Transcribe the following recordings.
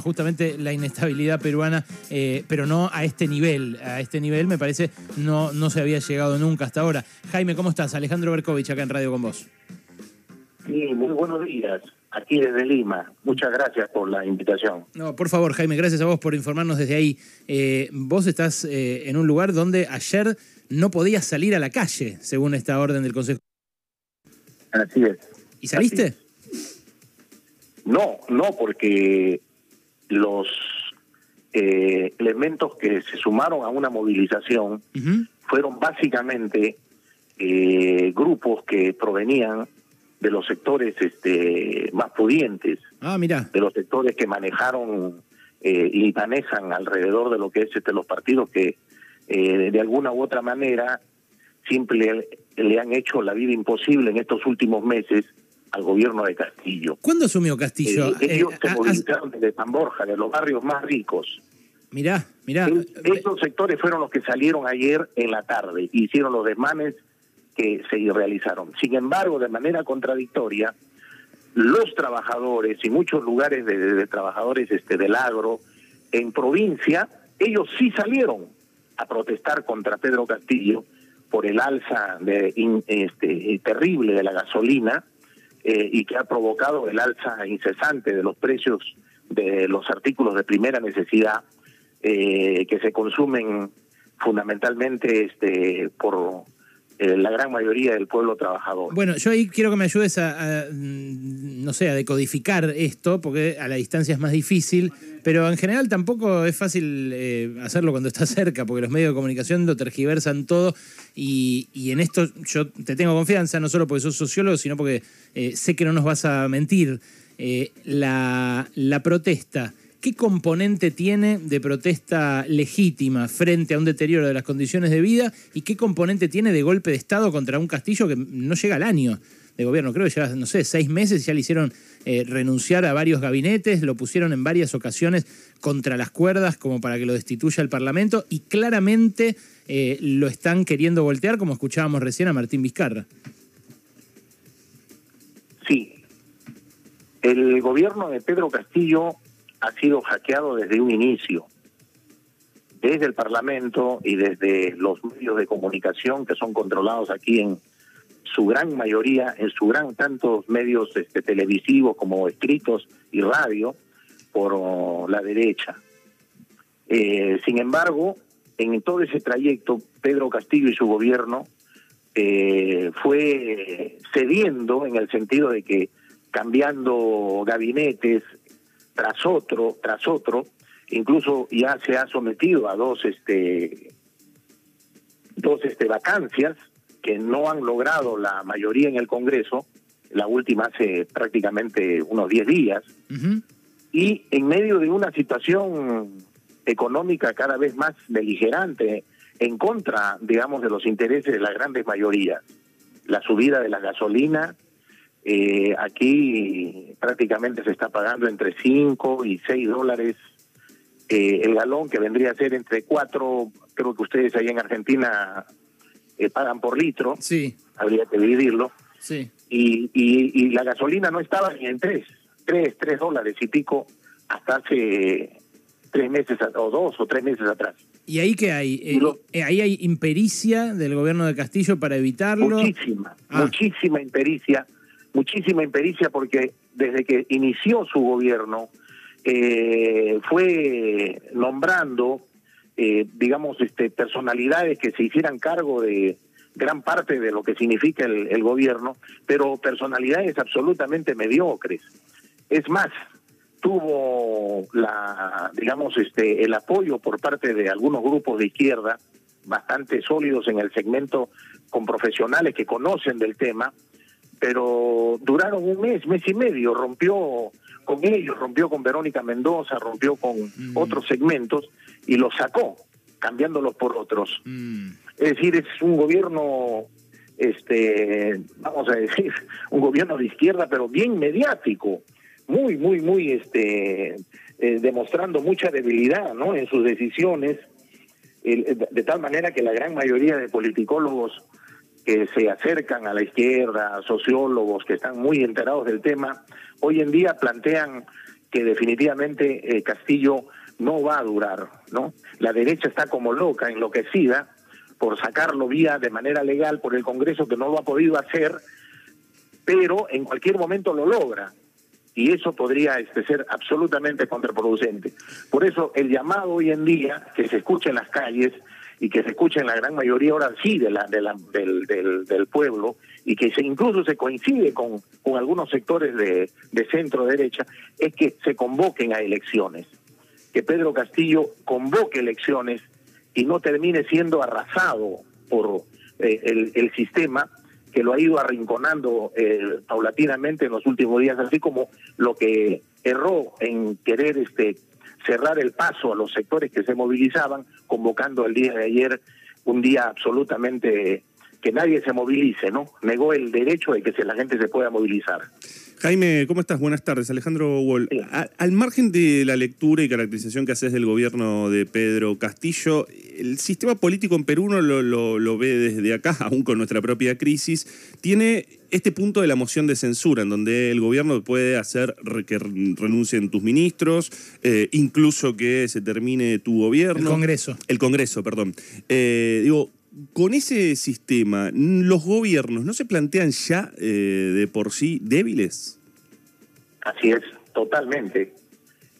justamente la inestabilidad peruana, eh, pero no a este nivel. A este nivel, me parece, no, no se había llegado nunca hasta ahora. Jaime, ¿cómo estás? Alejandro Berkovich, acá en Radio con vos. Sí, muy buenos días. Aquí desde Lima. Muchas gracias por la invitación. No, por favor, Jaime, gracias a vos por informarnos desde ahí. Eh, vos estás eh, en un lugar donde ayer no podías salir a la calle, según esta orden del Consejo. Así es. ¿Y saliste? No, no, porque los eh, elementos que se sumaron a una movilización fueron básicamente eh, grupos que provenían de los sectores este, más pudientes, ah, mira. de los sectores que manejaron eh, y manejan alrededor de lo que es este, los partidos que eh, de alguna u otra manera siempre le han hecho la vida imposible en estos últimos meses al gobierno de Castillo. ¿Cuándo asumió Castillo? Eh, ellos se movilizaron desde San Borja, de los barrios más ricos. Mirá, mirá. Esos sectores fueron los que salieron ayer en la tarde, hicieron los desmanes que se realizaron. Sin embargo, de manera contradictoria, los trabajadores y muchos lugares de, trabajadores este del agro en provincia, ellos sí salieron a protestar contra Pedro Castillo por el alza de, este, terrible de la gasolina eh, y que ha provocado el alza incesante de los precios de los artículos de primera necesidad eh, que se consumen fundamentalmente este por eh, la gran mayoría del pueblo trabajador. Bueno, yo ahí quiero que me ayudes a, mm, no sé, a decodificar esto, porque a la distancia es más difícil, pero en general tampoco es fácil eh, hacerlo cuando estás cerca, porque los medios de comunicación lo tergiversan todo, y, en esto yo te tengo confianza, no solo porque sos sociólogo, sino porque eh, sé que no nos vas a mentir. la, la protesta ¿Qué componente tiene de protesta legítima frente a un deterioro de las condiciones de vida y qué componente tiene de golpe de Estado contra un Castillo que no llega al año de gobierno? Creo que lleva, no sé, seis meses ya le hicieron eh, renunciar a varios gabinetes, lo pusieron en varias ocasiones contra las cuerdas como para que lo destituya el Parlamento y claramente eh, lo están queriendo voltear, como escuchábamos recién a Martín Vizcarra. Sí. El gobierno de Pedro Castillo ha sido hackeado desde un inicio, desde el Parlamento y desde los medios de comunicación que son controlados aquí en su gran mayoría, en su gran tantos medios este, televisivos como escritos y radio, por la derecha. Eh, sin embargo, en todo ese trayecto, Pedro Castillo y su gobierno eh, fue cediendo en el sentido de que cambiando gabinetes, tras otro, tras otro, incluso ya se ha sometido a dos este dos este vacancias que no han logrado la mayoría en el Congreso, la última hace prácticamente unos 10 días, y en medio de una situación económica cada vez más beligerante en contra, digamos, de los intereses de las grandes mayorías, la subida de la gasolina, eh, aquí prácticamente se está pagando entre 5 y 6 dólares eh, el galón, que vendría a ser entre 4, creo que ustedes ahí en Argentina eh, pagan por litro. Sí. Habría que dividirlo. Sí. Y, y, la gasolina no estaba ni en 3, 3, 3 dólares y pico hasta hace tres meses o dos o tres meses atrás. ¿Y ahí qué hay? Eh, ¿Ahí hay impericia del gobierno de Castillo para evitarlo? Muchísima, ah. muchísima impericia muchísima impericia porque desde que inició su gobierno eh, fue nombrando, eh, digamos, este, personalidades que se hicieran cargo de gran parte de lo que significa el, gobierno, pero personalidades absolutamente mediocres. Es más, tuvo la, digamos, este, el apoyo por parte de algunos grupos de izquierda bastante sólidos en el segmento con profesionales que conocen del tema, pero duraron un mes, mes y medio, rompió con ellos, rompió con Verónica Mendoza, rompió con mm. otros segmentos y los sacó, cambiándolos por otros. Mm. Es decir, es un gobierno, este, vamos a decir, un gobierno de izquierda, pero bien mediático, muy, muy, muy, este, eh, demostrando mucha debilidad, ¿no? En sus decisiones, de tal manera que la gran mayoría de politicólogos que se acercan a la izquierda, sociólogos que están muy enterados del tema, hoy en día plantean que definitivamente eh, Castillo no va a durar, ¿no? La derecha está como loca, enloquecida, por sacarlo vía de manera legal por el Congreso, que no lo ha podido hacer, pero en cualquier momento lo logra. Y eso podría este, ser absolutamente contraproducente. Por eso el llamado hoy en día, que se escuche en las calles y que se escuche en la gran mayoría ahora sí de la, del, del, del, pueblo, y que se, incluso se coincide con, con algunos sectores de, de centro derecha, es que se convoquen a elecciones que Pedro Castillo convoque elecciones y no termine siendo arrasado por eh, el, el, sistema que lo ha ido arrinconando eh, paulatinamente en los últimos días, así como lo que erró en querer este cerrar el paso a los sectores que se movilizaban, convocando el día de ayer un día absolutamente que nadie se movilice, ¿no? Negó el derecho de que la gente se pueda movilizar. Jaime, ¿cómo estás? Buenas tardes. Alejandro Wall. al margen de la lectura y caracterización que haces del gobierno de Pedro Castillo, el sistema político en Perú no lo, lo, ve desde acá, aún con nuestra propia crisis. Tiene este punto de la moción de censura, en donde el gobierno puede hacer que renuncien tus ministros, eh, incluso que se termine tu gobierno. El Congreso. El Congreso, perdón. Eh, digo, con ese sistema, ¿los gobiernos no se plantean ya eh, de por sí débiles? Así es, totalmente.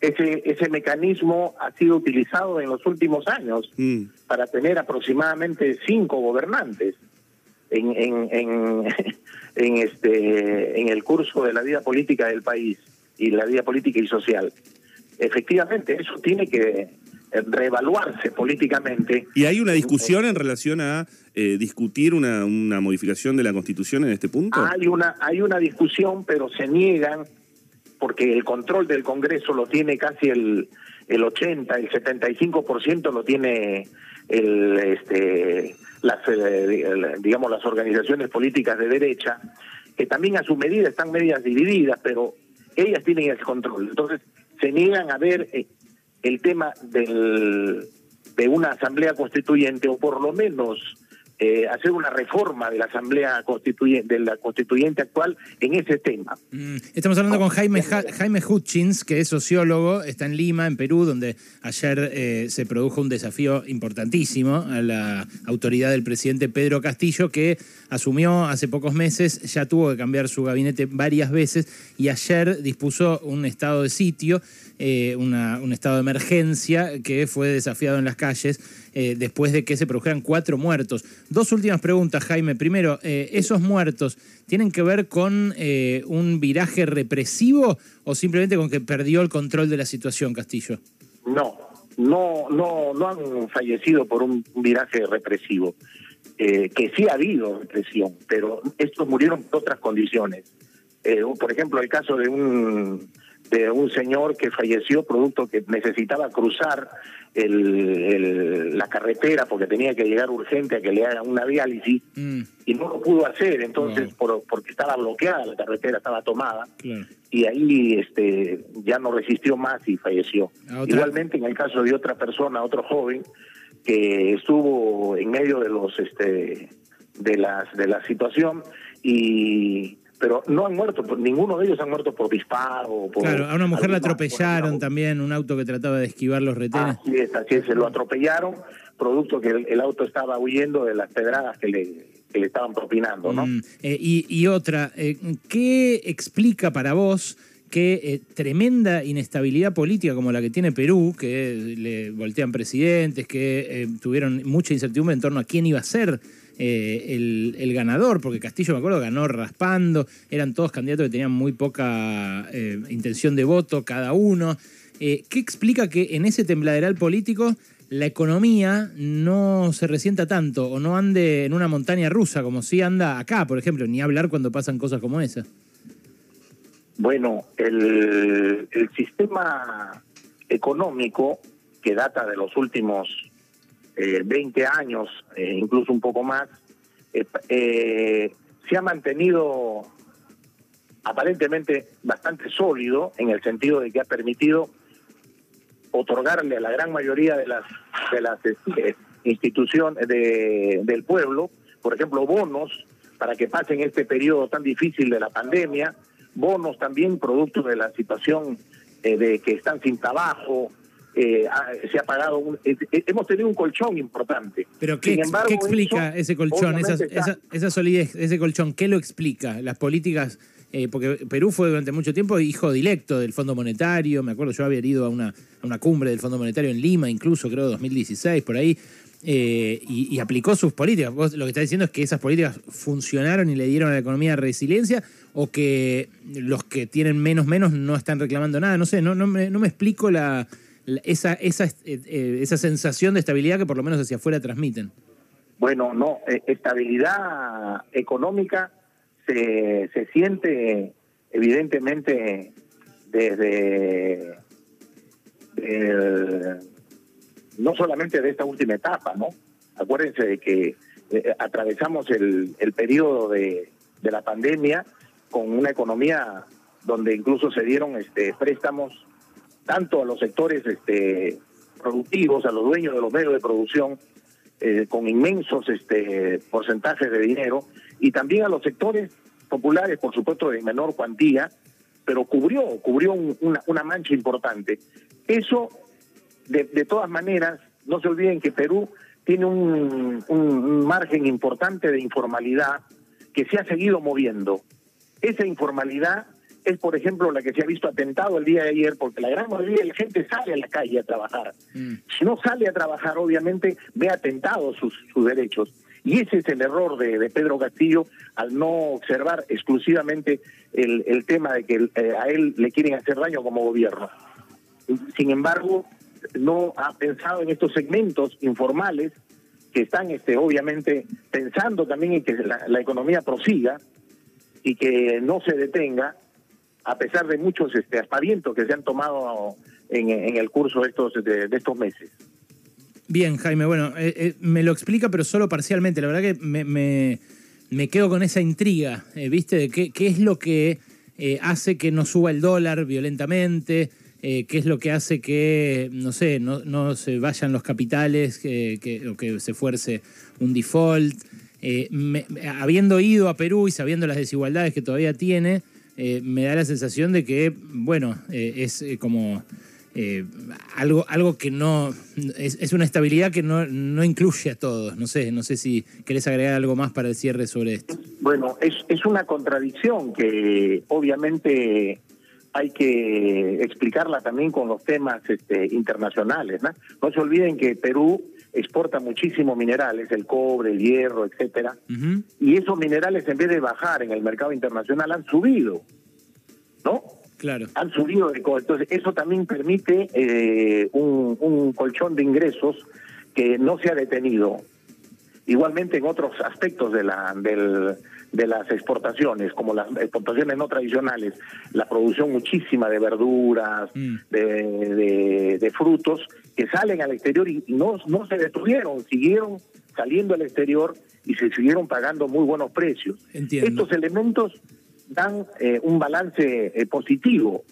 Ese, ese mecanismo ha sido utilizado en los últimos años mm. para tener aproximadamente cinco gobernantes en, en, en, en, este, en el curso de la vida política del país y la vida política y social. Efectivamente, eso tiene que reevaluarse políticamente. ¿Y hay una discusión en relación a eh, discutir una, una modificación de la Constitución en este punto? Hay una, hay una discusión, pero se niegan porque el control del Congreso lo tiene casi el, el 80, el 75% lo tiene el, este, las, eh, digamos, las organizaciones políticas de derecha, que también a su medida están medias divididas, pero ellas tienen el control. Entonces, se niegan a ver eh, el tema del, de una asamblea constituyente o por lo menos eh, hacer una reforma de la asamblea constituyente, de la constituyente actual en ese tema. Mm, estamos hablando con Jaime, Jaime Hutchins, que es sociólogo, está en Lima, en Perú, donde ayer eh, se produjo un desafío importantísimo a la autoridad del presidente Pedro Castillo, que asumió hace pocos meses, ya tuvo que cambiar su gabinete varias veces y ayer dispuso un estado de sitio eh, un estado de emergencia que fue desafiado en las calles eh, después de que se produjeran cuatro muertos. Dos últimas preguntas, Jaime. Primero, eh, ¿esos muertos tienen que ver con un viraje represivo o simplemente con que perdió el control de la situación, Castillo? No, no, no, no han fallecido por un viraje represivo. que sí ha habido represión, pero estos murieron por otras condiciones. por ejemplo, el caso de un de un señor que falleció producto que necesitaba cruzar el, la carretera porque tenía que llegar urgente a que le hagan una diálisis mm. y no lo pudo hacer. Entonces por, porque estaba bloqueada la carretera estaba tomada y ahí este ya no resistió más y falleció. Igualmente en el caso de otra persona otro joven que estuvo en medio de los este de las de la situación y pero no han muerto, ninguno de ellos han muerto por disparo. Por, claro, a una mujer la atropellaron también, un auto que trataba de esquivar los retenes. Así es, así es, se lo atropellaron, producto que el, auto estaba huyendo de las pedradas que le, le estaban propinando, ¿no? Mm, eh, y, y, otra, eh, ¿qué explica para vos que eh, tremenda inestabilidad política como la que tiene Perú, que le voltean presidentes, que tuvieron mucha incertidumbre en torno a quién iba a ser eh, el, ganador, porque Castillo, me acuerdo, ganó raspando, eran todos candidatos que tenían muy poca eh, intención de voto cada uno. Eh, ¿Qué explica que en ese tembladeral político la economía no se resienta tanto o no ande en una montaña rusa como si anda acá, por ejemplo, ni hablar cuando pasan cosas como esa? Bueno, el, el sistema económico que data de los últimos eh, 20 años, eh, incluso un poco más, eh, eh, se ha mantenido aparentemente bastante sólido en el sentido de que ha permitido otorgarle a la gran mayoría de las de las este, instituciones de, del pueblo, por ejemplo, bonos para que pasen este periodo tan difícil de la pandemia, bonos también producto de la situación de que están sin trabajo, eh, se ha pagado, un, hemos tenido un colchón importante. Pero ¿qué, ¿qué explica ese colchón, esa, esa, solidez, ese colchón? ¿Qué lo explica? Las políticas, porque Perú fue durante mucho tiempo hijo directo del Fondo Monetario, me acuerdo yo había ido a una, a una cumbre del Fondo Monetario en Lima, incluso creo 2016, por ahí. Eh, y, aplicó sus políticas. Vos lo que estás diciendo es que esas políticas funcionaron y le dieron a la economía resiliencia o que los que tienen menos menos no están reclamando nada. No sé, no, no, me, no me explico la, esa, esa, eh, eh, esa sensación de estabilidad que por lo menos hacia afuera transmiten. Bueno, no, estabilidad económica se, se siente evidentemente desde no solamente de esta última etapa, ¿no? Acuérdense de que eh, atravesamos el, el periodo de, de, la pandemia con una economía donde incluso se dieron este, préstamos tanto a los sectores este, productivos, a los dueños de los medios de producción, eh, con inmensos este, porcentajes de dinero, y también a los sectores populares, por supuesto, de menor cuantía, pero cubrió, cubrió una, una mancha importante. Eso de, todas maneras, no se olviden que Perú tiene un, un, margen importante de informalidad que se ha seguido moviendo. Esa informalidad es, por ejemplo, la que se ha visto atentado el día de ayer, porque la gran mayoría de la gente sale a la calle a trabajar. Mm. Si no sale a trabajar, obviamente ve atentados sus, sus derechos. Y ese es el error de, Pedro Castillo al no observar exclusivamente el, el tema de que eh, a él le quieren hacer daño como gobierno. Sin embargo, no ha pensado en estos segmentos informales que están este, obviamente pensando también en que la, economía prosiga y que no se detenga, a pesar de muchos este, aspavientos que se han tomado en, el curso de estos, meses. Bien, Jaime, bueno, eh, eh, me lo explica, pero solo parcialmente. La verdad que me, me, quedo con esa intriga, eh, ¿viste? De qué, qué es lo que hace que no suba el dólar violentamente, qué es lo que hace que, no sé, no, se vayan los capitales que, o que se fuerce un default. Habiendo ido a Perú y sabiendo las desigualdades que todavía tiene, eh, me da la sensación de que, bueno, es como algo, algo que no. Es, una estabilidad que no, no, incluye a todos. No sé, no sé si querés agregar algo más para el cierre sobre esto. Bueno, es, es una contradicción que obviamente hay que explicarla también con los temas este, internacionales. ¿no? no se olviden que Perú exporta muchísimos minerales, el cobre, el hierro, etcétera, y esos minerales en vez de bajar en el mercado internacional han subido, ¿no? Claro. Han subido de Entonces, eso también permite eh, un, un colchón de ingresos que no se ha detenido. Igualmente en otros aspectos de la, del, de las exportaciones, como las exportaciones no tradicionales, la producción muchísima de verduras, mm. de, de, frutos, que salen al exterior y no, no se detuvieron, siguieron saliendo al exterior y se siguieron pagando muy buenos precios. Estos elementos dan eh, un balance eh, positivo,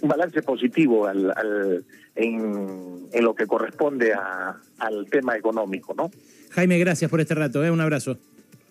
un balance positivo al, al, en, en, lo que corresponde a, al tema económico, ¿no? Jaime, gracias por este rato, ¿eh? un abrazo.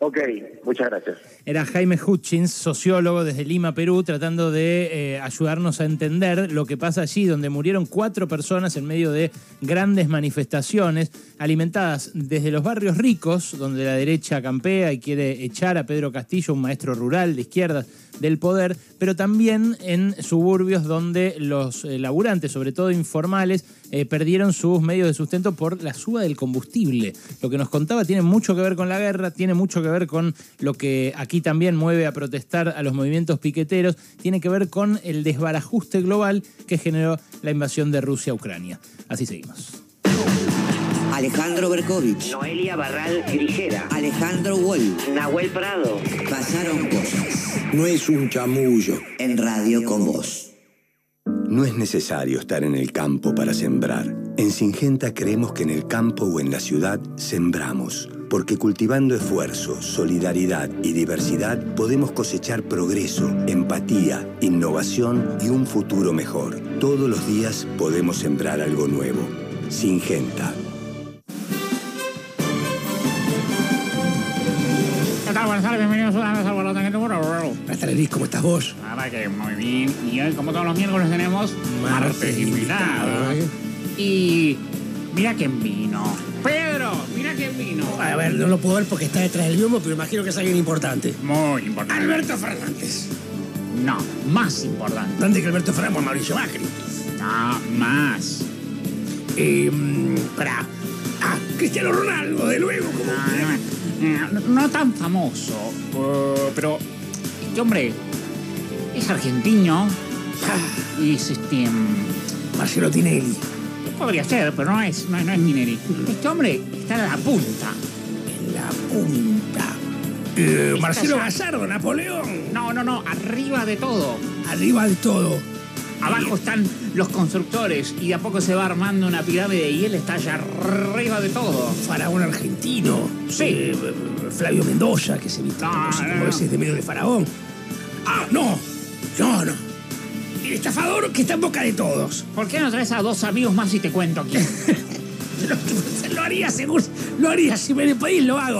Ok, muchas gracias. Era Jaime Hutchins, sociólogo desde Lima, Perú, tratando de eh, ayudarnos a entender lo que pasa allí, donde murieron cuatro personas en medio de grandes manifestaciones alimentadas desde los barrios ricos, donde la derecha campea y quiere echar a Pedro Castillo, un maestro rural de izquierdas, del poder, pero también en suburbios donde los eh, laburantes, sobre todo informales, eh, perdieron sus medios de sustento por la suba del combustible. Lo que nos contaba tiene mucho que ver con la guerra, tiene mucho que ver con lo que aquí también mueve a protestar a los movimientos piqueteros, tiene que ver con el desbarajuste global que generó la invasión de Rusia a Ucrania. Así seguimos. Alejandro Berkovich, Noelia Barral Grijera, Alejandro Wall, Nahuel Prado. Pasaron cosas. No es un chamullo. En Radio con Voz. No es necesario estar en el campo para sembrar. En Singenta creemos que en el campo o en la ciudad sembramos, porque cultivando esfuerzo, solidaridad y diversidad podemos cosechar progreso, empatía, innovación y un futuro mejor. Todos los días podemos sembrar algo nuevo. Singenta buenas tardes, bienvenidos a una Salvador número. Buenas Luis, ¿cómo estás vos? Verdad que muy bien. Y hoy, como todos los miércoles, tenemos martes invitados. ¿eh? Y mira quién vino. Pedro, mira quién vino. A ver, no lo puedo ver porque está detrás del biombo, pero imagino que es alguien importante. Muy importante. Alberto Fernández. No, más importante. Antes que Alberto Fernández, Mauricio Macri. No, más. Eh, para. Ah, Cristiano Ronaldo, de luego, como. No, no, no tan famoso, eh, pero este hombre es argentino y es este. mm, Marcelo Tinelli. Podría ser, pero no es, no, no es Mineri. Este hombre está en la punta. En la punta. Eh, Marcelo Gallardo, Napoleón. No, no, no, arriba de todo. Arriba de todo. Abajo están los constructores y de a poco se va armando una pirámide y él está allá arriba de todo. Faraón argentino. Sí. Eh, Flavio Mendoza, que se viste No, no. veces de medio de faraón. No. No, no. El estafador que está en boca de todos. ¿Por qué no traes a dos amigos más y te cuento aquí? Lo, lo haría seguro. Lo haría. Si me le pedís, lo hago.